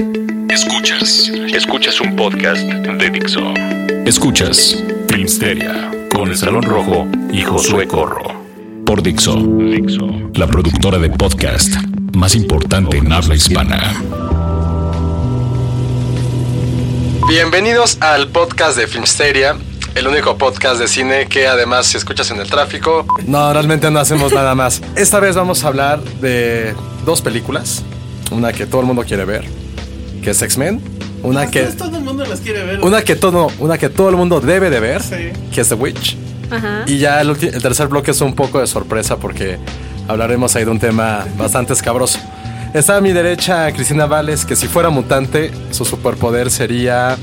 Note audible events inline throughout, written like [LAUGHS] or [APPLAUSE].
Escuchas, escuchas un podcast de Dixo. Escuchas Filmsteria con el Salón Rojo y Josué Corro. Por Dixo, Dixo, la productora de podcast más importante en habla hispana. Bienvenidos al podcast de Filmsteria, el único podcast de cine que además si escuchas en el tráfico. No, realmente no hacemos nada más. Esta vez vamos a hablar de dos películas. Una que todo el mundo quiere ver, que es X-Men. Una que, Todo el mundo las quiere ver. una que todo, una que todo el mundo debe de ver, Sí. que es The Witch. Ajá. Y ya el, el tercer bloque es un poco de sorpresa porque hablaremos ahí de un tema bastante escabroso. Está a mi derecha Cristina Vales, que si fuera mutante, su superpoder sería...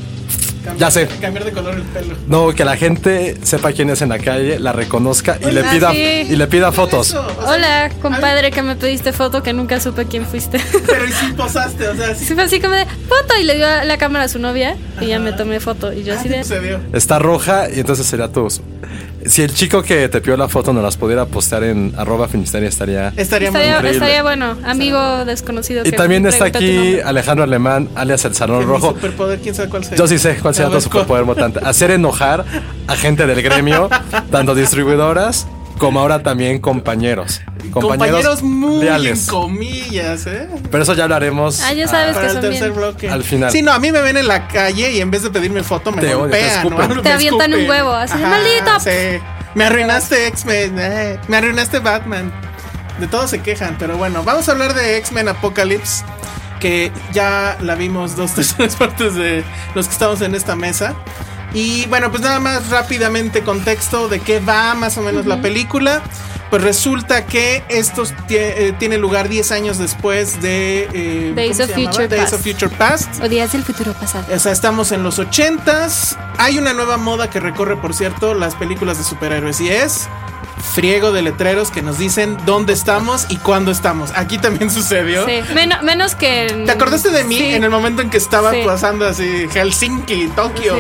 Cambiar- ya sé. Cambiar de color el pelo. No, que la gente sepa quién es en la calle, la reconozca y le pida, sí. y le pida fotos. Eso, o sea, Hola, compadre, que me pediste foto que nunca supe quién fuiste. Pero y sí posaste, o sea, sí. Sí, fue así como de foto y le dio la cámara a su novia y ya me tomé foto. Y yo así de. sucedió. Está roja y entonces sería tu... Si el chico que te pidió la foto nos las pudiera postear en arroba finisteria estaría... Estaría muy Estaría, bueno, amigo desconocido. Y que también está aquí. Alejandro Alemán, alias el Salón Rojo. superpoder, quién sabe cuál sea. Yo sí sé cuál sea A tu superpoder mutante. Hacer enojar a gente del gremio, tanto distribuidoras como ahora también compañeros. Compañeros muy leales. en comillas, ¿eh? Pero eso ya hablaremos Ah, ya sabes Para que el son tercer bien. bloque. al final. Sí, no, a mí me ven en la calle y en vez de pedirme foto me Te odio, te golpean. ¿no? [LAUGHS] Te Me avientan un escupen. huevo, así de, "Maldito". Sí. Me arruinaste X-Men, eh, me arruinaste Batman. De todo se quejan, pero bueno, vamos a hablar de X-Men Apocalypse. Que ya la vimos dos [LAUGHS] terceras partes de los que estamos en esta mesa. Y bueno, pues nada más rápidamente contexto de qué va más o menos la película. Pues resulta que esto tiene lugar 10 años después de eh, Days ¿cómo of? Future Days Past. of Future Past. O días del futuro pasado. O sea, estamos en los 80s. Hay una nueva moda que recorre, por cierto, las películas de superhéroes. Y es friego de letreros que nos dicen dónde estamos y cuándo estamos. Aquí también sucedió. Sí, Men- menos que. ¿Te acordaste de mí Sí. en el momento en que estaba Sí. pasando así Helsinki, Tokio?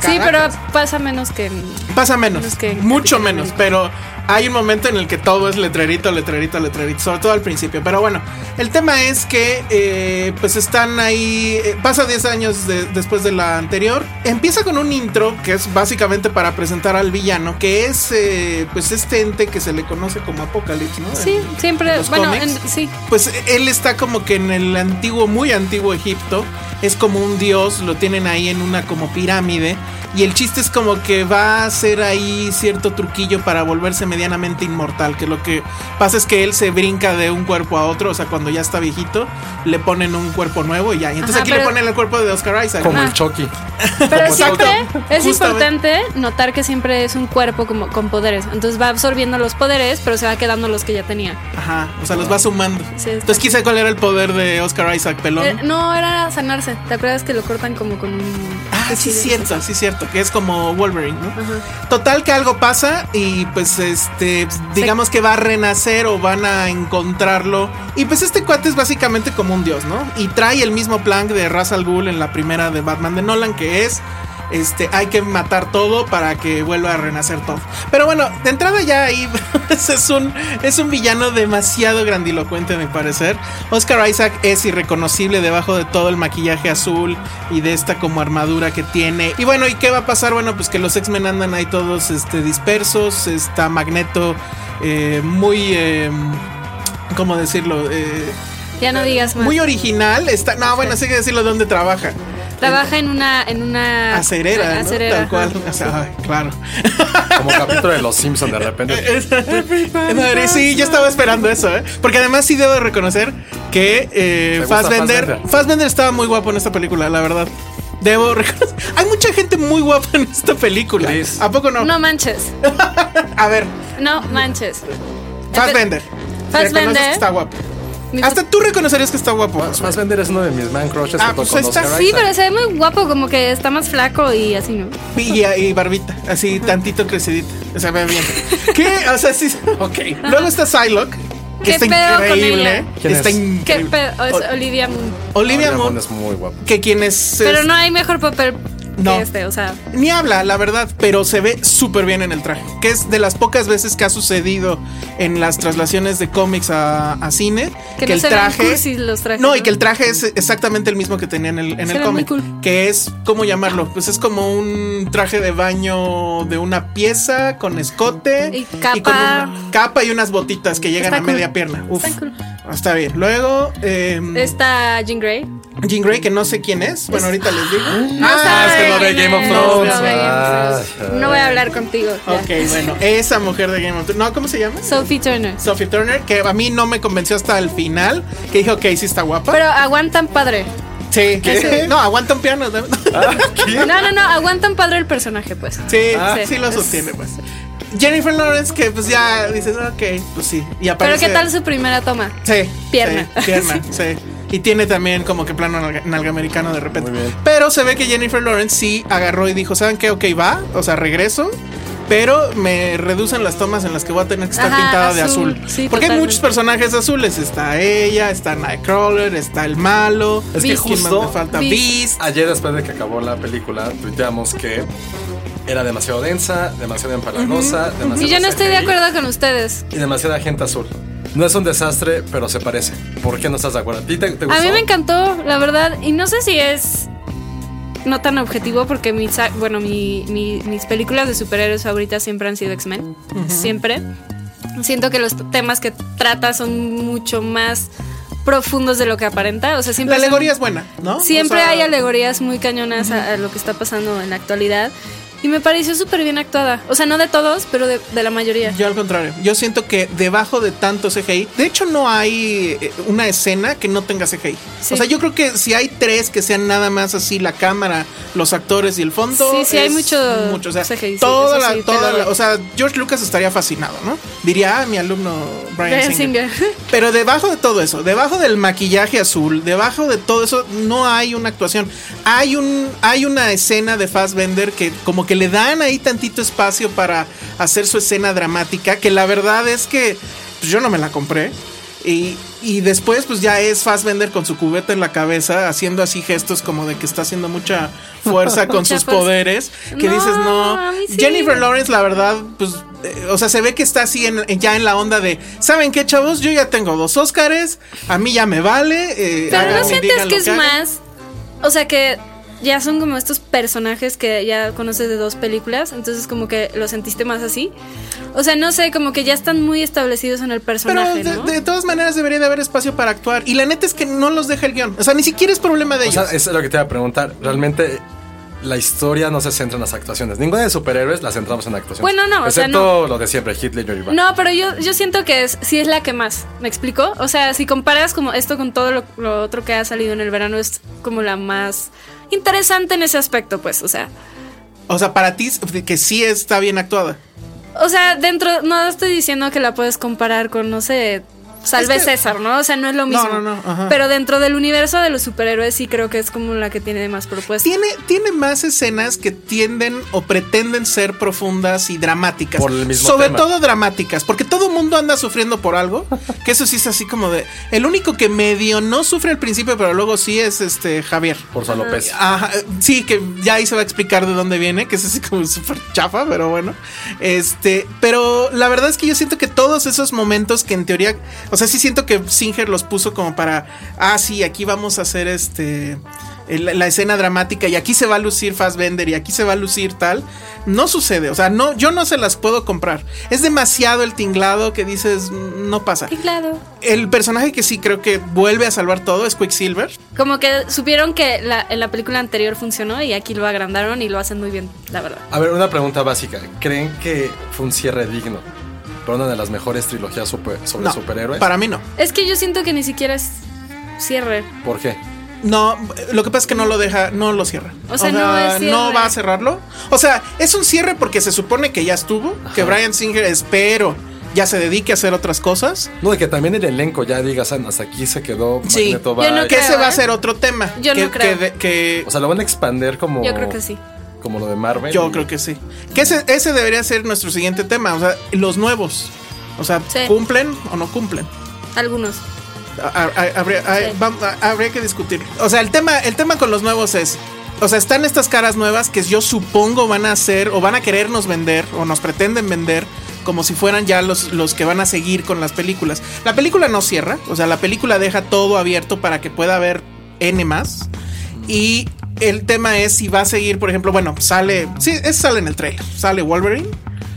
Sí, pero pasa menos que. Pasa menos, menos que- mucho menos, pero hay un momento en el que todo es letrerito, letrerito, letrerito, sobre todo al principio. Pero bueno, el tema es que eh, pues están ahí, eh, pasa 10 años de- después de la anterior, empieza con un intro que es básicamente para presentar al villano, que es eh, pues este ente que se le conoce como Apocalipsis, ¿no? Sí, En- siempre. en Bueno, en- sí. Pues él está como que en el antiguo, muy antiguo Egipto. Es como un dios, lo tienen ahí en una como pirámide. Y el chiste es como que va a hacer ahí cierto truquillo para volverse medianamente inmortal. Que lo que pasa es que él se brinca de un cuerpo a otro. O sea, cuando ya está viejito, le ponen un cuerpo nuevo y ya. Y entonces Ajá, aquí le ponen el cuerpo de Oscar Isaac. Como ¿no? el Chucky. [LAUGHS] Pero Exacto. siempre es Justamente. importante notar que siempre es un cuerpo como con poderes. Entonces va absorbiendo los poderes, pero se va quedando los que ya tenía. Ajá, o sea, los va sumando. Sí, Entonces quise cuál era el poder de Oscar Isaac pelón. Eh, no, era sanarse. ¿Te acuerdas que lo cortan como con un. [LAUGHS] Ah, sí, cierto, sí, cierto, que es como Wolverine, ¿no? Total que algo pasa y pues este, digamos que va a renacer o van a encontrarlo. Y pues este cuate es básicamente como un dios, ¿no? Y trae el mismo plan de Ra's al Ghul en la primera de Batman de Nolan, que es este, hay que matar todo para que vuelva a renacer todo. Pero bueno, de entrada ya ahí [LAUGHS] es un, es un villano demasiado grandilocuente, a mi parecer. Oscar Isaac es irreconocible debajo de todo el maquillaje azul y de esta como armadura que tiene. Y bueno, ¿y qué va a pasar? Bueno, pues que los X-Men andan ahí todos este, dispersos. Está Magneto eh, muy... eh, ¿cómo decirlo? Eh, Ya no digas más. muy original. Está, no, bueno, sí que decirlo dónde trabaja. Trabaja en una, en una Acerera, ¿no? acerera, Tal cual. O sea, ay, claro. Como capítulo de Los Simpsons de repente. [LAUGHS] Madre, sí, yo estaba esperando eso, ¿eh? Porque además sí debo de reconocer que eh, ¿Te gusta Fassbender, Fassbender? Fassbender estaba muy guapo en esta película, la verdad. Debo reconocer. Hay mucha gente muy guapa en esta película. Chris. ¿A poco no? No manches. [LAUGHS] A ver, No manches. Fassbender. Fassbender. Está guapo. Mi- Hasta tú reconocerías que está guapo. Fassbender es uno de mis man crushes Ah, pues está- Sí, pero se ve muy guapo, como que está más flaco y así, ¿no? Y, y barbita, así tantito crecidita. Se ve bien. [LAUGHS] ¿Qué? O sea, sí. Ok. Luego está Psylocke. Que ¿Qué está increíble. Está increíble. pedo? Es O- Olivia Moon. Olivia Munn, es muy guapo. que quien es. Pero es- no hay mejor papel No. que este, o sea. Ni habla, la verdad, pero se ve súper bien en el traje. Que es de las pocas veces que ha sucedido en las traslaciones de cómics a, a cine. Que Que, no el traje. cursis los trajes, no, y que el traje es exactamente el mismo que tenía en el, en cómic. cool. Que es, ¿cómo llamarlo? Pues es como un traje de baño de una pieza con escote. Y capa. con una capa y unas botitas que llegan Está a cool. media pierna. Uf. Está cool. Está bien. Luego, eh, Está Jean Grey. Jean Grey, que no sé quién es. Bueno, ahorita les digo. No Ah, sabe es que no ve Game of es, Thrones. no No voy a hablar contigo. ya. Ok, bueno, esa mujer de Game of Thrones. No, ¿cómo se llama? Sophie Turner. Sophie Turner, que a mí no me convenció hasta el final. Que dije, ok, sí está guapa. Pero aguantan padre. sí, ¿Qué? no, aguanta un piano. No, no, no, aguantan padre el personaje, pues. sí, Sí. sí lo sostiene, pues. Jennifer Lawrence, que pues ya dices, ok, pues sí. Y Pero aparece. ¿qué tal su primera toma? Sí. Pierna. sí, pierna, [LAUGHS] sí. Y tiene también como que plano nalga, nalga americano de repente. Muy bien. Pero se ve que Jennifer Lawrence sí agarró y dijo, ¿saben qué? Ok, va. O sea, regreso. Pero me reducen las tomas en las que voy a tener que estar Ajá, pintada de azul. azul. Sí, Porque hay totalmente. muchos personajes azules. Está ella, está Nightcrawler, está el malo. Es que Beast. ¿Quién más justo me falta Beast. Beast. Ayer después de que acabó la película, tuiteamos que era demasiado densa, demasiado empalagosa, demasiado Y yo no estoy de acuerdo con ustedes. Y demasiada gente azul. No es un desastre, pero se parece. ¿Por qué no estás de acuerdo? ¿A ti te, te A mí me encantó, la verdad. Y no sé si es no tan objetivo porque mis, bueno, mi- mi- mis películas de superhéroes favoritas siempre han sido X-Men. Siempre. Siento que los temas que trata son mucho más profundos de lo que aparenta. O sea, La siempre son- alegoría es buena, ¿no? Siempre O sea, hay alegorías muy cañonas a, a lo que está pasando en la actualidad. Y me pareció súper bien actuada. O sea, no de todos, pero de, de la mayoría. Yo al contrario, yo siento que debajo de tanto CGI, de hecho no hay eh, una escena que no tenga CGI. Sí. O sea, yo creo que si hay tres que sean nada más así la cámara, los actores y el fondo, Sí, sí, hay mucho mucho. O sea, CGI, toda la, sí, toda la- o sea, George Lucas estaría fascinado, ¿no? Diría, ah, mi alumno Brian. Singer. [LAUGHS] Pero debajo de todo eso, debajo del maquillaje azul, debajo de todo eso, no hay una actuación. Hay un, hay una escena de Fassbender que como que le dan ahí tantito espacio para hacer su escena dramática, que la verdad es que pues, yo no me la compré. Y, y después, pues ya es Fassbender con su cubeta en la cabeza, haciendo así gestos como de que está haciendo mucha fuerza con [LAUGHS] Mucha sus fuerza. poderes. Que No, dices, no. sí. Jennifer Lawrence, la verdad, pues, eh, o sea, se ve que está así en, ya en la onda de, ¿saben qué, chavos? Yo ya tengo dos Óscares, a mí ya me vale. eh, Pero no sientes que es hagan". más. O sea que ya son como estos personajes que ya conoces de dos películas. Entonces, como que lo sentiste más así. O sea, no sé, como que ya están muy establecidos en el Pero personaje, de, ¿no? de todas maneras debería de haber espacio para actuar. Y la neta es que no los deja el guion. O sea, ni siquiera es problema de O sea, ellos. eso es lo que te iba a preguntar. Realmente la historia no se centra en las actuaciones. Ninguna de superhéroes la centramos en actuaciones. Bueno, no, o sea, Excepto lo de siempre, Hitler y Iván. No, pero yo, yo siento que es, sí es la que más. ¿Me explico? O sea, si comparas como esto con todo lo, lo otro que ha salido en el verano, es como la más interesante en ese aspecto, pues. O sea, O sea, para ti que sí está bien actuada. o sea, dentro, no estoy diciendo que la puedes comparar con, no sé, Salve Es que- César, ¿no? O sea, no es lo No, mismo. no, no, ajá. Pero dentro del universo de los superhéroes sí creo que es como la que tiene más propuestas. Tiene, tiene más escenas que tienden o pretenden ser profundas y dramáticas. Por el mismo Sobre tema. todo dramáticas, porque todo el mundo anda sufriendo por algo. [LAUGHS] Que eso sí es así como de. El único que medio no sufre al principio, pero luego sí es este Javier. Por San López. Ajá, sí, que ya ahí se va a explicar de dónde viene, que es así como súper chafa, pero bueno. Este, pero la verdad es que yo siento que todos esos momentos que en teoría, o sea, sí siento que Singer los puso como para, ah, sí, aquí vamos a hacer este, la escena dramática y aquí se va a lucir Fassbender y aquí se va a lucir tal, no sucede. O sea, no, yo no se las puedo comprar. Es demasiado el tinglado que dices, "Mm, no pasa. Claro. El personaje que sí creo que vuelve a salvar todo es Quicksilver. Como que supieron que la, en la película anterior funcionó y aquí lo agrandaron y lo hacen muy bien, la verdad. A ver, una pregunta básica. ¿Creen que fue un cierre digno para una de las mejores trilogías super- sobre No, superhéroes? para mí no. Es que yo siento que ni siquiera es cierre. ¿Por qué? No, lo que pasa es que no lo deja, no lo cierra. O sea, no no va a cerrarlo. O sea, es un cierre porque se supone que ya estuvo, que Brian Singer espero ya se dedique a hacer otras cosas. No, de que también el elenco ya digas, "Ah, hasta aquí se quedó Sí. Magneto Yo no bye". Que creo, ese va a ¿eh? ser otro tema. Yo que, no creo. que- O sea, lo van a expander como... Yo creo que sí. Como lo de Marvel. yo creo que sí. Que ese, ese debería ser nuestro siguiente tema. O sea, los nuevos. O sea, Sí. ¿cumplen o no cumplen? Algunos. A- a- habría, a- Sí. vam- a- habría que discutir. O sea, el tema, el tema con los nuevos es. O sea, están estas caras nuevas que yo supongo van a hacer o van a querernos vender o nos pretenden vender como si fueran ya los, los que van a seguir con las películas. La película no cierra, o sea, la película deja todo abierto para que pueda haber N más. Y el tema es si va a seguir, por ejemplo, bueno, sale, sí, eso sale en el trailer, sale Wolverine.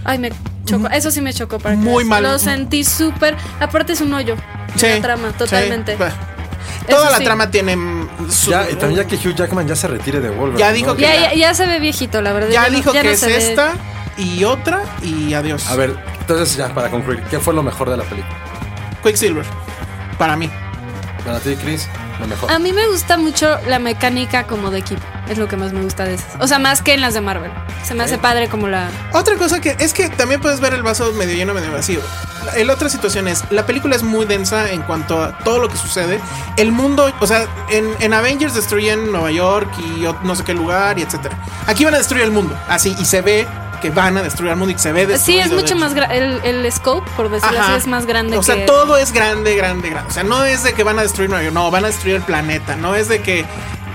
Ay, me chocó. Eso sí me chocó para Muy mal. Lo sentí súper. Aparte es un hoyo. en Sí, La trama, sí, totalmente. bah. Toda Eso la sí. trama tiene... mm, su- Ya, y también ya que Hugh Jackman ya se retire de Wolverine. Ya ¿no? dijo que- Ya, ya, ya se ve viejito, la verdad. Ya no- dijo ya que no es ve- esta y otra y adiós. A ver, entonces ya, para concluir, ¿qué fue lo mejor de la película? Quicksilver. Para mí. Para ti, Chris, lo mejor. A mí me gusta mucho la mecánica como de equipo. Es lo que más me gusta de esas. O sea, más que en las de Marvel. Se me hace padre como la. Otra cosa que es que también puedes ver el vaso medio lleno, medio vacío. La, la otra situación es, la película es muy densa en cuanto a todo lo que sucede. El mundo, o sea, en, en Avengers destruyen Nueva York y no sé qué lugar y etcétera. Aquí van a destruir el mundo, así, y se ve que van a destruir el mundo y se ve Sí, es mucho más grande. El, el scope, por decirlo Ajá. así, es más grande O sea, que- todo es grande, grande, grande. O sea, no es de que van a destruir Nueva York, no, van a destruir el planeta. No es de que,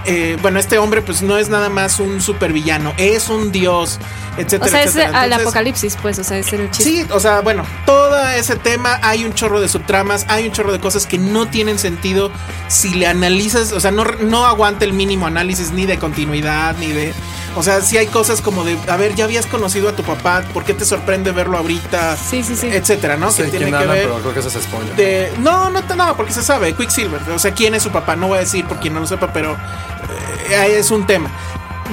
eh, bueno, este hombre pues no es nada más un supervillano, es un dios, etcétera. O sea, es etcétera. al Entonces, apocalipsis, pues. O sea, es el chiste. Sí, o sea, bueno, todo ese tema, hay un chorro de subtramas, hay un chorro de cosas que no tienen sentido si le analizas, o sea, no, no aguanta el mínimo análisis ni de continuidad, ni de... O sea, sí hay cosas como de, a ver, ya habías conocido a tu papá, ¿por qué te sorprende verlo ahorita? Sí, sí, sí. Etcétera, ¿no? No sé que tiene que habla, ver pero creo que ese es spoiler. de... No, no, no, porque se sabe, Quicksilver, o sea, quién es su papá, no voy a decir por quien no lo sepa, pero eh, es un tema.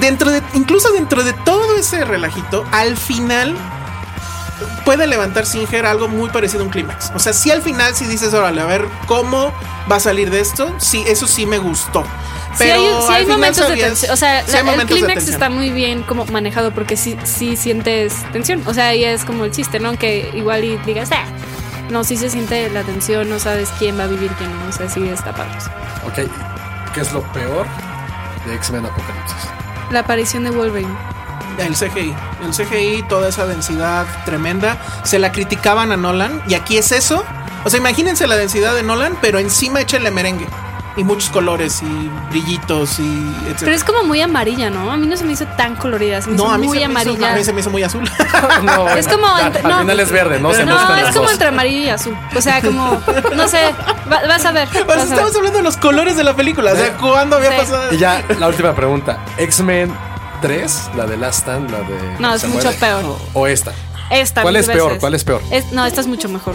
Dentro de, incluso dentro de todo ese relajito, al final puede levantar Singer algo muy parecido a un clímax. O sea, si al final si dices, órale, a ver cómo va a salir de esto, sí, eso sí me gustó. Sí Pero hay, sí al hay final momentos de tensión. O sea, sí la- hay el clímax está muy bien como manejado porque sí, sí sientes tensión. O sea, ahí es como el chiste, ¿no? Que igual y digas, ah, no, sí se siente la tensión, no sabes quién va a vivir, quién no. O sea, sí está padre. Ok, ¿qué es lo peor de X-Men Apocalipsis? La aparición de Wolverine. El CGI. El CGI, toda esa densidad tremenda. Se la criticaban a Nolan. Y aquí es eso. O sea, imagínense la densidad de Nolan, pero encima échenle merengue. Y muchos colores y brillitos y etc. Pero es como muy amarilla, ¿no? A mí no se me hizo tan colorida, se me no, hizo a mí, muy se me hizo, amarilla. a mí se me hizo muy azul. [LAUGHS] no, [LAUGHS] Es como al, entre- al no. final es verde, ¿no? Se no, es como entre amarillo y azul. O sea, como, [LAUGHS] no sé, va- vas a ver. Pues vas a ver. estamos hablando de los colores de la película. O sea, ¿cuándo había Sí. pasado? Y ya, la última pregunta. ¿X-Men 3, la de Last Stand, la de... No, es mucho muere? peor. ¿O esta? Esta, ¿Cuál es peor? ¿Cuál es peor? Es- no, esta es mucho mejor.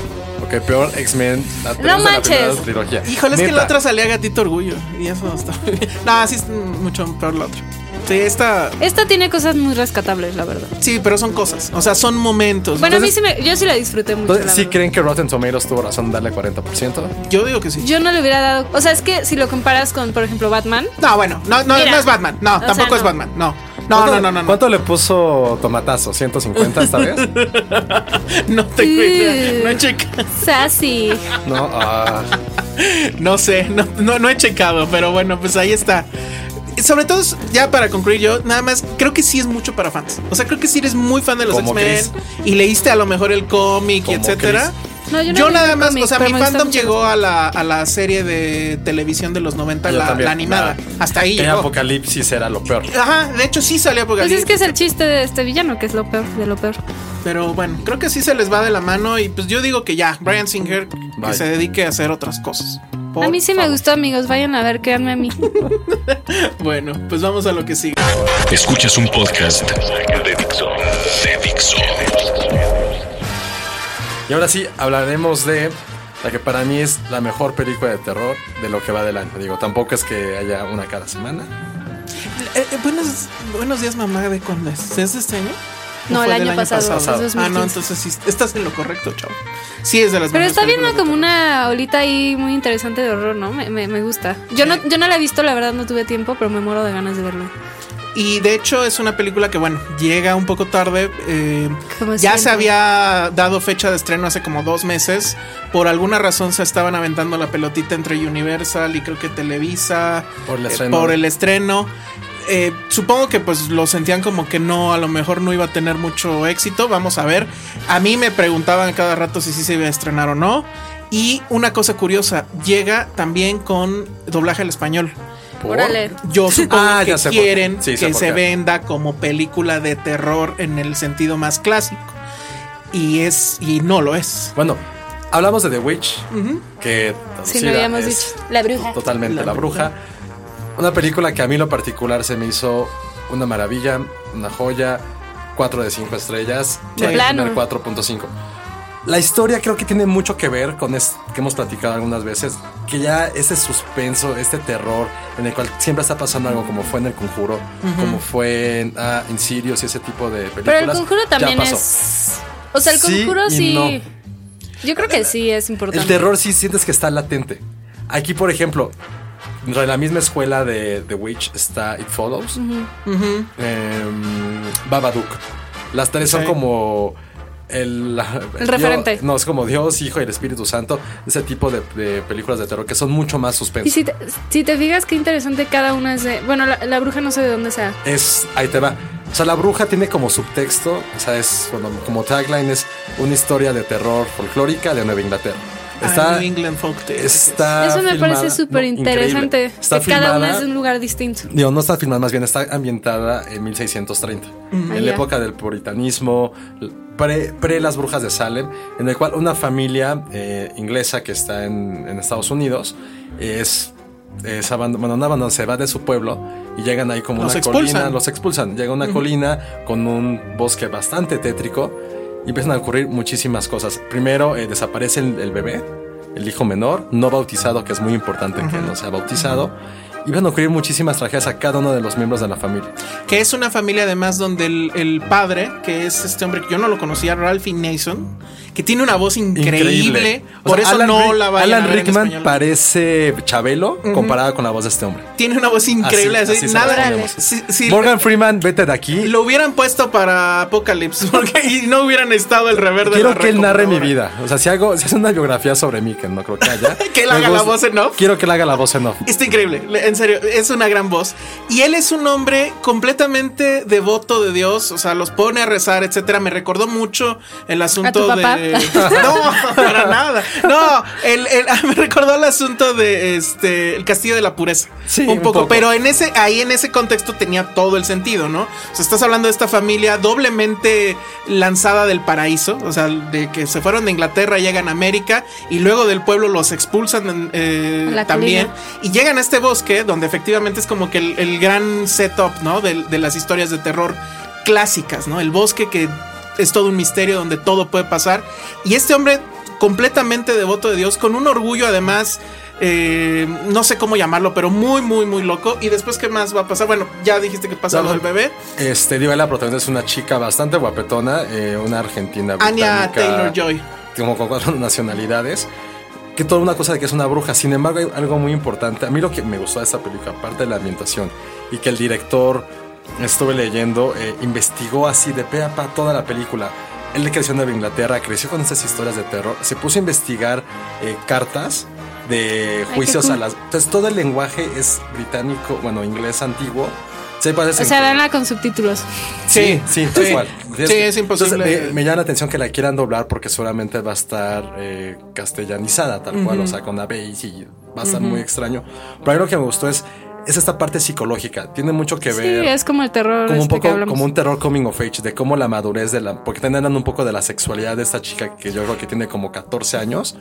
Ok, peor X-Men, la 3 No de la manches. primera trilogía. Híjole, es que la otra salía gatito orgullo. Y eso está muy bien. No, sí es mucho peor la otra. Sí, esta. Esta tiene cosas muy rescatables, la verdad. Sí, pero son cosas. O sea, son momentos. Bueno, Entonces, a mí sí me, yo sí la disfruté mucho. Entonces, la ¿sí verdad. creen que Rotten Tomatoes tuvo razón en darle 40%? Yo digo que sí. Yo no le hubiera dado. O sea, es que si lo comparas con, por ejemplo, Batman. No, bueno, no, no, Mira. no es Batman. No, tampoco sea, es. Batman. No. No, ¿Cuánto- no, no, no. No, ¿Cuánto le puso Tomatazo? ¿150 esta vez? no tengo idea. No he checado. Sassy. No, ah, No sé, no, no, no he checado, pero bueno, pues ahí está. Sobre todo, ya para concluir yo, nada más, creo que sí es mucho para fans. O sea, creo que si eres muy fan de los X-Men Chris. y leíste a lo mejor el cómic y etcétera. No, yo no yo leí nada más, o sea, mi fandom llegó a la, a la serie de televisión de los 90, yo la, también. la animada. La- Hasta ahí llegó. Apocalipsis era lo peor. Ajá, de hecho sí salió Pues Apocalipsis. es que es el chiste de este villano, que es lo peor de lo peor. Pero bueno, creo que sí se les va de la mano y pues yo digo que ya, Brian Singer, que se dedique a hacer otras cosas. Por a mí sí me gustó, amigos. Vayan a ver, créanme a mí. [LAUGHS] Bueno, pues vamos a lo que sigue. Escuchas un podcast de Dixo. De Dixo. Y ahora sí, hablaremos de la que para mí es la mejor película de terror de lo que va del año. Digo, tampoco es que haya una cada semana. Eh, eh, buenos, buenos días, mamá. ¿De cuándo es? ¿Es de este año? ¿O No, el año pasado, pasado. es Ah, no, 2015. entonces sí, estás en lo correcto, chavo. Sí, es de las Pero está viendo como una olita ahí muy interesante de horror, ¿no? Me, me, me gusta. Yo no, yo no la he visto, la verdad no tuve tiempo, pero me muero de ganas de verlo. Y de hecho es una película que, bueno, llega un poco tarde. eh, ya se había dado fecha de estreno hace como dos meses. Por alguna razón se estaban aventando la pelotita entre Universal y creo que Televisa. Por el eh, estreno. por el estreno. Eh, supongo que pues lo sentían como que no, a lo mejor no iba a tener mucho éxito. Vamos a ver. A mí me preguntaban cada rato si sí se iba a estrenar o no. Y una cosa curiosa, llega también con doblaje al español. Yo [LAUGHS] supongo Ah, que quieren Sí, que se venda como película de terror en el sentido más clásico. Y es y no lo es. Bueno, hablamos de The Witch, que Sí, lo habíamos dicho. La bruja. Totalmente, La La, bruja. Una película que a mí en lo particular se me hizo una maravilla, una joya, 4 de 5 estrellas, De plano. poner 4.5. La historia creo que tiene mucho que ver con es que hemos platicado algunas veces, que ya ese suspenso, este terror en el cual siempre está pasando algo como fue en El Conjuro, como fue en ah, Insidious y ese tipo de películas. Pero el conjuro ya también pasó. es. O sea, el conjuro sí. no. Yo creo que sí es importante. El terror sí sientes que está latente. Aquí, por ejemplo, en la misma escuela de The Witch está It Follows, em, Babadook. Las tres son como el, El referente. Dios- no, es como Dios, Hijo y el Espíritu Santo. Ese tipo de, de películas de terror que son mucho más suspenso. Y si te, si te fijas, qué interesante cada una es de. Bueno, la, la bruja no sé de dónde sea. Es, ahí te va. O sea, la bruja tiene como subtexto, o sea, es bueno, como tagline es una historia de terror folclórica de Nueva Inglaterra. Ah, New England Folk Tales. Está Eso me filmada- parece súper no, interesante. Está que cada una filmada- es de un lugar distinto. Digo, no está filmada, más bien está ambientada en 1630. En Ah, la ya. época del puritanismo, pre, pre las brujas de Salem, en el cual una familia eh, inglesa que está en, en Estados Unidos es. es bueno, no abandona, se va de su pueblo y llegan ahí como Los una expulsan. colina, los expulsan. Llega a una colina con un bosque bastante tétrico y empiezan a ocurrir muchísimas cosas. Primero eh, desaparece el, el bebé, el hijo menor, no bautizado, que es muy importante que no sea bautizado. Van a ocurrir muchísimas tragedias a cada uno de los miembros de la familia. Que es una familia además donde el, el padre, que es este hombre que yo no lo conocía, Ralphie Nason, que tiene una voz increíble. O por sea, eso Alan no Rick- la Alan a en Rickman español. parece Chabelo comparada con la voz de este hombre. Tiene una voz increíble. Así- así, así nada. si- si Morgan Freeman, vete de aquí. lo hubieran puesto para Apocalypse [LAUGHS] porque y no hubieran estado el rever de Quiero que él narre mi vida. O sea, si hago, si hace una biografía sobre mí, que no creo que haya. [LAUGHS] Que él haga la voz en off. Quiero que él haga la voz en off. Está increíble, le- en serio, es una gran voz. Y él es un hombre completamente devoto de Dios, o sea, los pone a rezar, etcétera. Me recordó mucho el asunto tu papá? de. [LAUGHS] No, para nada. No, el, el- [LAUGHS] me recordó el asunto de este el castillo de la pureza. Sí, un un poco. Pero en ese, ahí en ese contexto tenía todo el sentido, ¿no? O sea, estás hablando de esta familia doblemente lanzada del paraíso, o sea, de que se fueron de Inglaterra, llegan a América y luego del pueblo los expulsan eh, también. colina. Y llegan a este bosque donde efectivamente es como que el, el gran setup, ¿no? De, de las historias de terror clásicas, ¿no? El bosque que es todo un misterio donde todo puede pasar. Y este hombre completamente devoto de Dios, con un orgullo además, eh, no sé cómo llamarlo, pero muy, muy, muy loco. Y después, ¿qué más va a pasar? Bueno, ya dijiste que pasa lo del bebé. Este, digo, la protagonista es una chica bastante guapetona, eh, una argentina. Anya británica, Taylor Joy. Como con cuatro nacionalidades. Que toda una cosa de que es una bruja. Sin embargo, hay algo muy importante. A mí lo que me gustó de esta película, aparte de la ambientación, y que el director, estuve leyendo, eh, investigó así de pe a pa toda la película. Él creció en Nueva Inglaterra, creció con estas historias de terror. Se puso a investigar eh, cartas de juicios cool. a las. Entonces, todo el lenguaje es británico, bueno, inglés antiguo. Se parece O sea, veanla con subtítulos. Sí, sí, tal sí. cual. Sí, es imposible. Entonces, me, me llama la atención que la quieran doblar porque seguramente va a estar eh, castellanizada, tal cual, o sea, con la B y sí, va a estar muy extraño. Pero a mí lo que me gustó es, es esta parte psicológica. Tiene mucho que Sí, ver. es como el terror como un este que poco como un terror coming of age de cómo la madurez de la porque te hablan un poco de la sexualidad de esta chica que yo creo que tiene como 14 años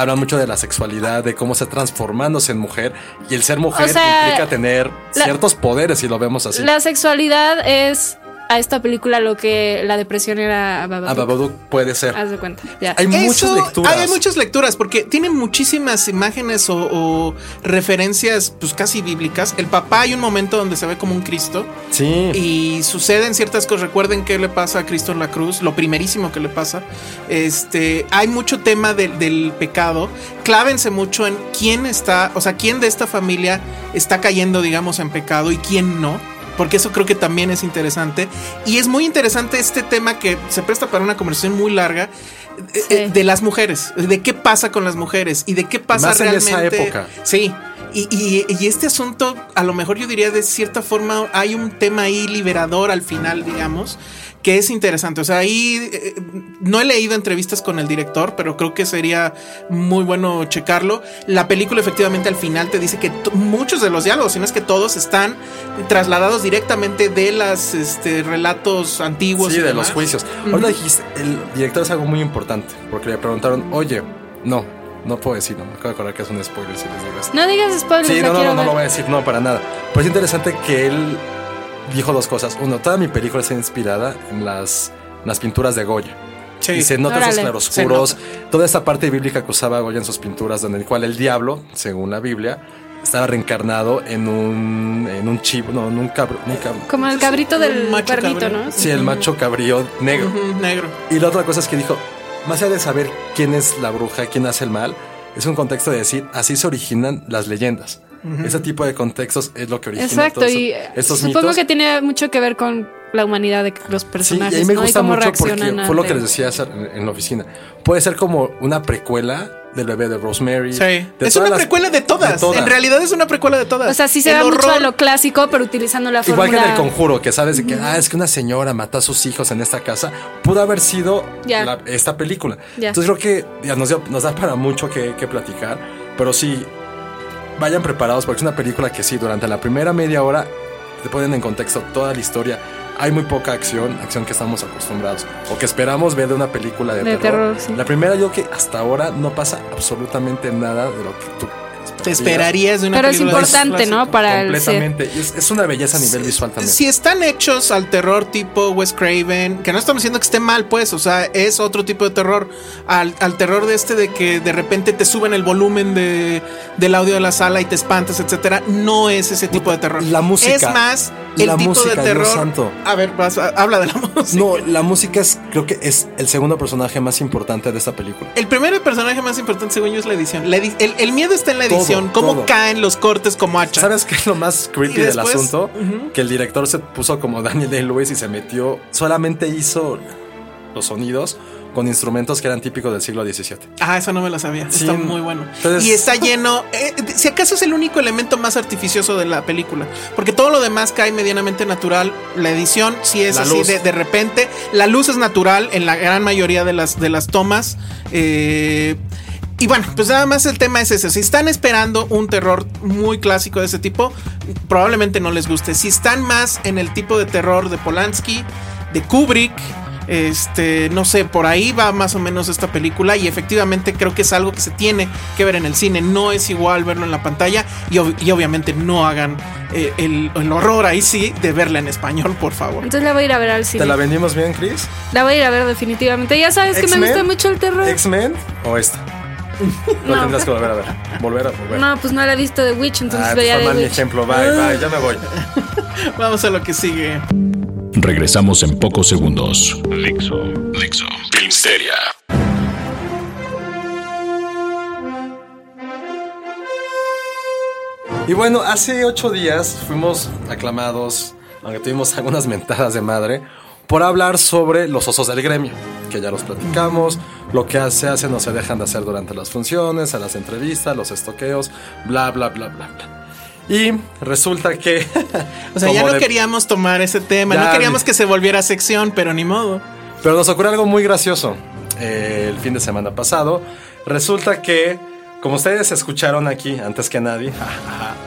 hablan mucho de la sexualidad, de cómo está transformándose en mujer. Y el ser mujer O sea, implica tener la- ciertos poderes, si lo vemos así. La sexualidad es a esta película lo que la depresión era a Babadook. A Babadook puede ser. Haz de cuenta. Ya. Hay muchas Eso, lecturas. Hay muchas lecturas porque tiene muchísimas imágenes o, o referencias pues casi bíblicas. El papá hay un momento donde se ve como un Cristo Sí. y suceden ciertas cosas. Recuerden qué le pasa a Cristo en la cruz, lo primerísimo que le pasa. Este, hay mucho tema de- del pecado. Clávense mucho en quién está, o sea, quién de esta familia está cayendo, digamos, en pecado y quién no. Porque eso creo que también es interesante. Y es muy interesante este tema que se presta para una conversación muy larga eh, Sí. eh, de las mujeres, de qué pasa con las mujeres y de qué pasa Más en realmente. esa época. Sí. Y, y- y este asunto, a lo mejor yo diría de cierta forma, hay un tema ahí liberador al final, digamos, que es interesante. O sea, ahí eh, no he leído entrevistas con el director, pero creo que sería muy bueno checarlo. La película efectivamente al final te dice que muchos de los diálogos, si no es que todos, están trasladados directamente de los relatos antiguos. Sí, y de demás. los juicios. Ahora dijiste, el director es algo muy importante, porque le preguntaron, oye, no, no puedo decir, no, me acabo de acordar que es un spoiler si les digo esto. No digas spoilers. Sí, no, no, no, no lo voy a decir, no, para nada. Pero es interesante que él dijo dos cosas. Uno, toda mi película está inspirada en las, en las pinturas de Goya. Sí. Y se nota esos claroscuros, toda esta parte bíblica que usaba Goya en sus pinturas, donde el cual el diablo, según la Biblia, estaba reencarnado en un, en un chivo, no, en un cabro. un cabro. Como el cabrito del macho cuernito, cabrío. ¿no? Sí, el macho cabrío negro. Negro. Y la otra cosa es que dijo, más allá de saber quién es la bruja, quién hace el mal, es un contexto de decir, así se originan las leyendas. Ese tipo de contextos es lo que origina Exacto, todos y estos supongo mitos. que tiene mucho que ver con la humanidad de los Sí, y personajes, a mí me ¿no? gusta y cómo mucho porque reaccionan fue lo que les decía hacer en en la oficina. Puede ser como una precuela del bebé de Rosemary. Sí. de Es todas una las- precuela de todas. En realidad es una precuela de todas. O sea, sí se va mucho a lo clásico, pero utilizando la Igual que fórmula. en el conjuro, que sabes de que, ah, es que una señora mató a sus hijos en esta casa, pudo haber sido Ya. la- esta película. Ya. Entonces creo que ya, nos, dio- nos da para mucho que, que platicar, pero sí, vayan preparados porque es una película que sí, durante la primera media hora te ponen en contexto toda la historia. Hay muy poca acción, acción que estamos acostumbrados o que esperamos ver de una película de, De terror. terror, sí. La primera yo que hasta ahora no pasa absolutamente nada de lo que tú Te esperarías de una Pero es de importante, ¿no? Para el Completamente. Y es, es una belleza a nivel visual también. Si están hechos al terror tipo Wes Craven, que no estamos diciendo que esté mal, pues, o sea, es otro tipo de terror. Al, al terror de este de que de repente te suben el volumen de, del audio de la sala y te espantas, etcétera. No es ese tipo de terror. La música. Es más el La tipo música, de Dios terror. santo. A ver, vas habla de la música. No, la música es, creo que es el segundo personaje más importante de esta película. El primer personaje más importante, según yo, es la edición. La edi- el, el miedo está en la Todo, cómo todo. caen los cortes como hacha. ¿Sabes qué es lo más creepy del asunto? Que el director se puso como Daniel Day-Lewis y se metió, solamente hizo los sonidos con instrumentos que eran típicos del siglo XVII. Ah, eso no me lo sabía. Sí. Está muy bueno. Entonces- y está lleno. eh, si acaso es el único elemento más artificioso de la película. Porque todo lo demás cae medianamente natural. La edición sí es La así de repente. La luz es natural en la gran mayoría de las, de las tomas. Eh, y bueno, pues nada más el tema es ese. Si están esperando un terror muy clásico de ese tipo, probablemente no les guste. Si están más en el tipo de terror de Polanski, de Kubrick, este, no sé, por ahí va más o menos esta película y efectivamente creo que es algo que se tiene que ver en el cine. No es igual verlo en la pantalla y, ob- y obviamente no hagan eh, el, el horror ahí sí de verla en español, por favor. Entonces la voy a ir a ver al cine. ¿Te la vendimos bien, Chris? La voy a ir a ver definitivamente. Ya sabes que me gusta mucho el terror. ¿X-Men o esta? No, No. tendrás que volver a ver. Volver a volver. No, pues no la he visto de Witch, entonces Ah, pues vería fue de mal mi Witch. ejemplo. Bye, bye. Ya me voy. [LAUGHS] Vamos a lo que sigue. Regresamos en pocos segundos. Dixo. Dixo. Filmsteria. Y bueno, hace ocho días fuimos aclamados, aunque tuvimos algunas mentadas de madre, por hablar sobre los osos del gremio, que ya los platicamos, lo que se hace no se dejan de hacer durante las funciones, a las entrevistas, los estoqueos, bla, bla, bla, bla, bla. Y resulta que... [LAUGHS] O sea, ya no de- queríamos tomar ese tema, Ya, no queríamos que se volviera sección, pero ni modo. Pero nos ocurrió algo muy gracioso eh, el fin de semana pasado. Resulta que, como ustedes escucharon aquí antes que nadie,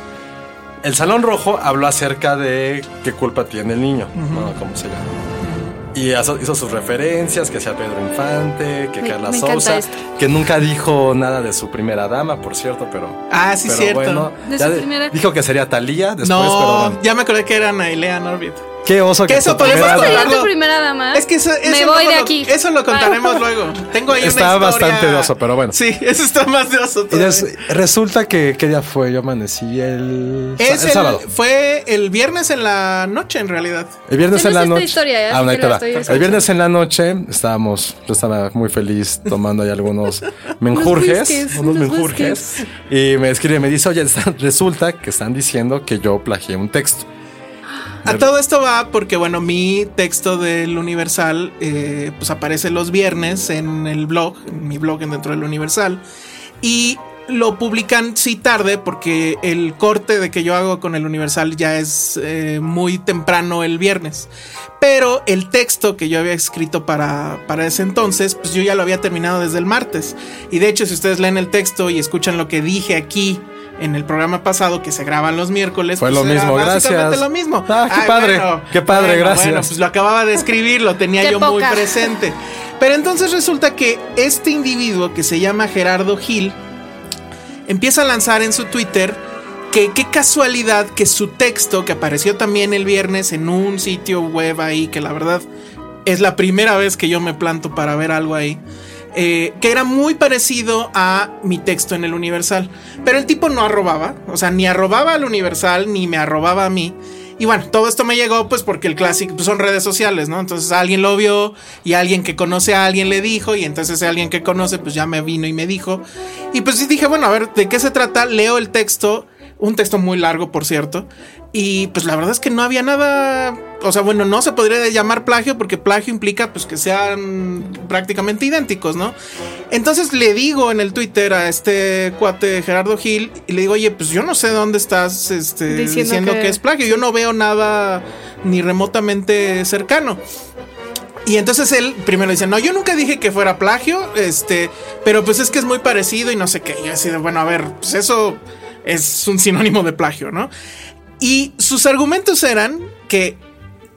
[LAUGHS] el Salón Rojo habló acerca de qué culpa tiene el niño, ¿no? ¿Cómo se llama? Y hizo, hizo sus referencias, que sea Pedro Infante, que Me- Carla me Sousa, esto. que nunca dijo nada de su primera dama, por cierto, pero... Ah, sí, pero cierto. Bueno, De ya su de- primera- Dijo que sería Talía después, no, pero bueno. ya me acordé que era Nailea Norbit. Qué oso Que eso podemos primera ¿Cómo dama- sería hablarlo. tu primera dama? Es que eso, eso Me voy de lo- aquí. Eso lo contaremos Ah. luego. Tengo ahí Está una historia- bastante de oso, pero bueno. Sí, eso está más de oso Y todavía. des- resulta que, ¿qué día fue? Yo amanecí el, Es el el- sábado. Fue el viernes en la noche, en realidad. El viernes en la noche. historia, ¿eh? Ah, va. estoy El viernes en la noche estábamos, yo estaba muy feliz tomando ahí algunos [LAUGHS] menjurjes, whiskies, unos menjurjes. Y me escribe, me dice, oye, está- resulta que están diciendo que yo plagié un texto. A todo esto va porque, bueno, mi texto del Universal eh, pues aparece los viernes en el blog, en mi blog en dentro del Universal. Y lo publican sí tarde porque el corte de que yo hago con el Universal ya es eh, muy temprano el viernes. Pero el texto que yo había escrito para, para ese entonces, pues yo ya lo había terminado desde el martes. Y de hecho, si ustedes leen el texto y escuchan lo que dije aquí en el programa pasado que se graban los miércoles, Fue pues lo era mismo, básicamente gracias. lo mismo. Ah, qué padre, qué padre, gracias. Bueno, pues lo acababa de escribir, lo tenía yo muy presente. Pero entonces resulta que este individuo que se llama Gerardo Gil empieza a lanzar en su Twitter que qué casualidad que su texto, que apareció también el viernes en un sitio web ahí, que la verdad es la primera vez que yo me planto para ver algo ahí. Eh, que era muy parecido a mi texto en el Universal. Pero el tipo no arrobaba, o sea, ni arrobaba al Universal, ni me arrobaba a mí. Y bueno, todo esto me llegó pues porque el clásico pues, son redes sociales, ¿no? Entonces alguien lo vio y alguien que conoce a alguien le dijo y entonces alguien que conoce pues ya me vino y me dijo. Y pues dije, bueno, a ver, ¿de qué se trata? Leo el texto, un texto muy largo por cierto. Y pues la verdad es que no había nada, o sea, bueno, no se podría llamar plagio porque plagio implica pues que sean prácticamente idénticos, ¿no? Entonces le digo en el Twitter a este cuate Gerardo Gil y le digo, oye, pues yo no sé dónde estás este, Diciendo diciendo, que- que... es plagio, yo no veo nada ni remotamente cercano. Y entonces él primero dice, no, yo nunca dije que fuera plagio, este, pero pues es que es muy parecido y no sé qué. Y yo así de, bueno, a ver, pues eso es un sinónimo de plagio, ¿no? Y sus argumentos eran que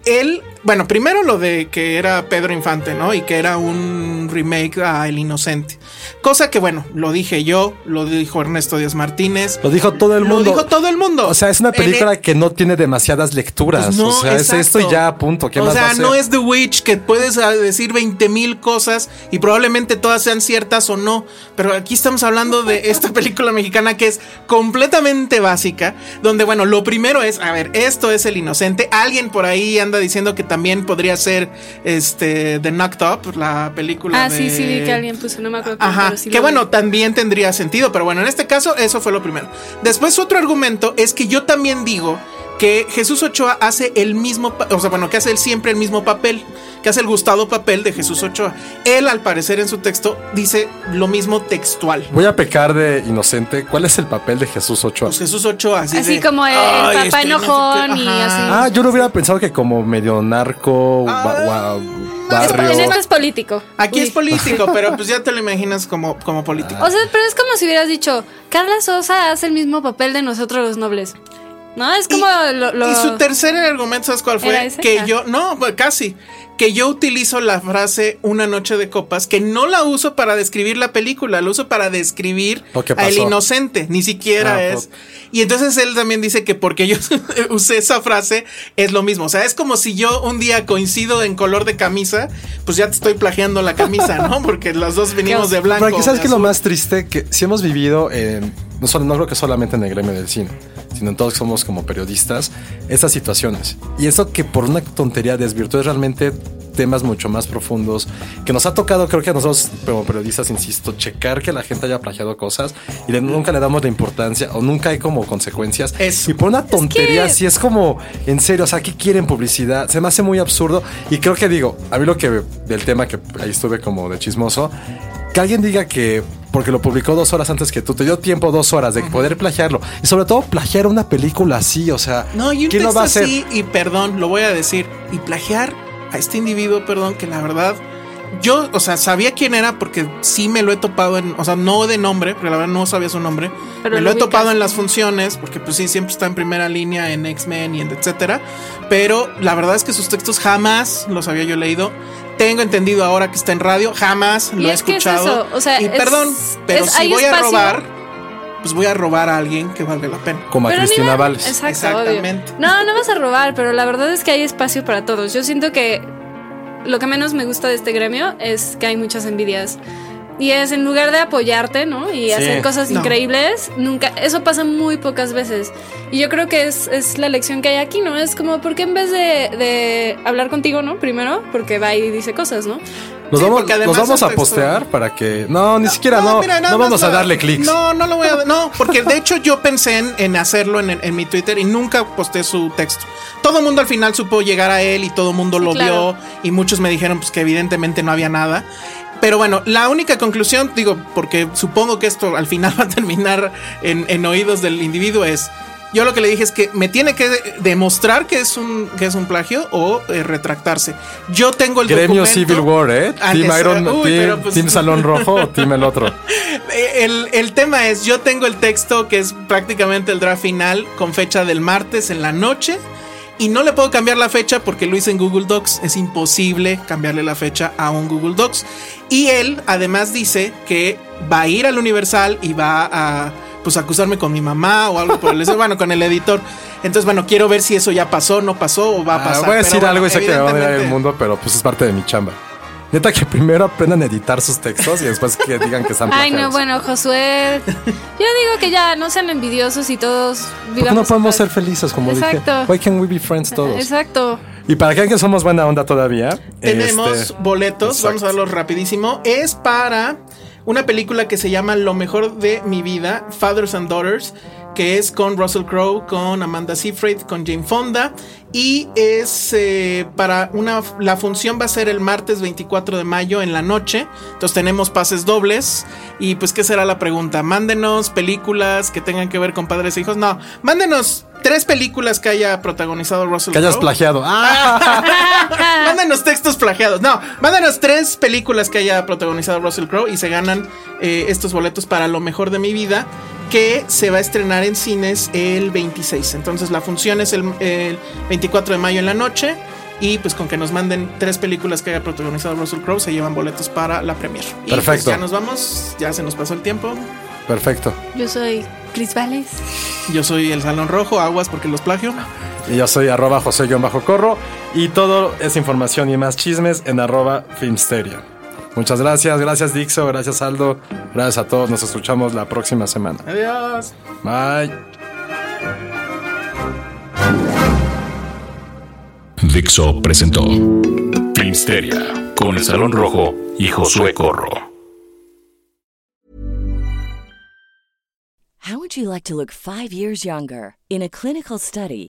él, bueno, primero lo de que era Pedro Infante, ¿no? Y que era un remake a El Inocente. Cosa que, bueno, lo dije yo, lo dijo Ernesto Díaz Martínez. Lo dijo todo el Lo mundo. dijo todo el mundo. O sea, es una el- película que no tiene demasiadas lecturas. Pues no, o sea, es esto y ya, punto. ¿Qué o más va a sea, no es The Witch que puedes ah, decir 20 mil cosas y probablemente todas sean ciertas o no. Pero aquí estamos hablando de esta película mexicana que es completamente básica. Donde, bueno, lo primero es, a ver, esto es el inocente. Alguien por ahí anda diciendo que también podría ser este The Knocked Up, la película. Ah, sí, de- sí, vi que alguien puso, no me acuerdo. Ajá, pero sí que vi. bueno, también tendría sentido, pero bueno, en este caso eso fue lo primero. Después otro argumento es que yo también digo que Jesús Ochoa hace el mismo, o sea, bueno, que hace él siempre el mismo papel, que hace el gustado papel de Jesús Ochoa. Él al parecer en su texto dice lo mismo textual. Voy a pecar de inocente. ¿Cuál es el papel de Jesús Ochoa? Pues Jesús Ochoa así, Así de, como el- el "Ay, papá no sé enojón qué". y así. Ah, yo lo hubiera pensado que como medio narco, Ah, Es- barrio. en esto es político. Aquí Uy. es político, pero [LAUGHS] pues ya te lo imaginas como, como político. O sea, pero es como si hubieras dicho, Carla Sosa hace el mismo papel de nosotros los nobles. ¿No? Es como y, lo, lo- y su tercer argumento, ¿sabes cuál ¿Era fue? ese? Que Ah. yo, no, pues, casi. Que yo utilizo la frase una noche de copas, que no la uso para describir la película, la uso para describir Lo que a El pasó. Inocente, ni siquiera Ah, es. Y entonces él también dice que porque yo [LAUGHS] usé esa frase es lo mismo. O sea, es como si yo un día coincido en color de camisa, pues ya te estoy plagiando la camisa, ¿no? [LAUGHS] Porque los dos venimos de blanco. Pero aquí sabes que lo más triste que si hemos vivido en no solo no creo que solamente en el gremio del cine, sino en todos que somos como periodistas estas situaciones. Y eso que por una tontería desvirtúa es realmente temas mucho más profundos que nos ha tocado creo que a nosotros como periodistas insisto checar que la gente haya plagiado cosas y le- nunca le damos la importancia o nunca hay como consecuencias Eso. y por una tontería que- si es como en serio o sea ¿qué quieren publicidad se me hace muy absurdo y creo que digo a mí lo que del tema que ahí estuve como de chismoso que alguien diga que porque lo publicó dos horas antes que tú, te dio tiempo dos horas de poder plagiarlo. Y sobre todo plagiar una película así, o sea, No, y un ¿quién lo va a hacer? así, y perdón, lo voy a decir, y plagiar a este individuo, perdón, que la verdad yo, o sea, sabía quién era porque sí me lo he topado en, o sea, no de nombre, pero la verdad no sabía su nombre. Pero me lo lo he topado en las funciones, porque pues sí, siempre está en primera línea en X-Men y en etcétera. Pero la verdad es que sus textos jamás los había yo leído. Tengo entendido ahora que está en radio, jamás lo he es que es escuchado. eso, o sea, y es- perdón, pero es- si voy a robar, pues voy a robar a alguien que valga la pena. Como a Pero ni Cristina Valls. Exacto, Exactamente. obvio. No, no vas a robar, pero la verdad es que hay espacio para todos. Yo siento que lo que menos me gusta de este gremio es que hay muchas envidias. Y es en lugar de apoyarte, ¿no? Y hacer cosas No. increíbles, nunca, eso pasa muy pocas veces. Y yo creo que es, es la lección que hay aquí, ¿no? Es como, ¿por qué en vez de, de hablar contigo, ¿no? Primero, porque va y dice cosas, ¿no? Nos Sí, vamos, nos vamos a postear para que. No, ni siquiera no. mira, no vamos a darle clics. No, no lo voy a. No, porque de hecho yo pensé en, en hacerlo en, en mi Twitter y nunca posté su texto. Todo el mundo al final supo llegar a él y todo el mundo lo claro. vio y muchos me dijeron pues que evidentemente no había nada. Pero bueno, la única conclusión, digo, porque supongo que esto al final [LAUGHS] va a terminar en, en oídos del individuo es. Yo lo que le dije es que me tiene que demostrar que es un, que es un plagio o eh, retractarse. Yo tengo el Gremio documento. Civil War, ¿eh? Ah, Team Iron, uy, team, pues- team Salón Rojo o Team el otro. [LAUGHS] Eh, El, el tema es, yo tengo el texto que es prácticamente el draft final con fecha del martes en la noche y no le puedo cambiar la fecha porque lo hice en Google Docs. Es imposible cambiarle la fecha a un Google Docs. Y él además dice que va a ir al Universal y va a pues acusarme con mi mamá o algo por el bueno, con el editor. Entonces, bueno, quiero ver si eso ya pasó, no pasó o va a Ah, pasar. voy a Pero decir bueno, algo y sé que me va a odiar el mundo, pero pues es parte de mi chamba. Neta que primero aprendan a editar sus textos y después que digan que están [LAUGHS] Ay, no, bueno, Josué. Yo digo que ya no sean envidiosos y todos ¿Por qué vivamos. no podemos ser felices como Exacto. dije? Why can't we be friends [LAUGHS] todos? Exacto. Y para que vean que somos buena onda todavía. Tenemos este, boletos, exacto. vamos a verlos rapidísimo. Es para una película que se llama Lo mejor de mi vida, Fathers and Daughters, que es con Russell Crowe, con Amanda Seyfried, con Jane Fonda. Y es eh, para una. La función va a ser el martes 24 de mayo en la noche. Entonces tenemos pases dobles. Y pues, ¿qué será la pregunta? Mándenos películas que tengan que ver con padres e hijos. No, mándenos tres películas que haya protagonizado Russell Que hayas Crowe. plagiado. [LAUGHS] [LAUGHS] ¡Ah! Mándanos textos plagiados. No, mándanos tres películas que haya protagonizado Russell Crowe y se ganan eh, estos boletos para lo mejor de mi vida. Que se va a estrenar en cines el 26. Entonces la función es el, el 24 de mayo en la noche. Y pues con que nos manden tres películas que haya protagonizado Russell Crowe, se llevan boletos para la premier. Y pues Perfecto. ya nos vamos, ya se nos pasó el tiempo. Perfecto. Yo soy Chris Valles. Yo soy el Salón Rojo, aguas porque los plagio. Y yo soy arroba José-Corro. Y todo es información y más chismes en arroba Filmsteria. Muchas gracias, gracias Dixo, gracias Aldo, gracias a todos. Nos escuchamos la próxima semana. Adiós. Bye. Dixo presentó Filmsteria con el Salón Rojo y Josué Corro. How would you like to look five years younger? In a clinical study,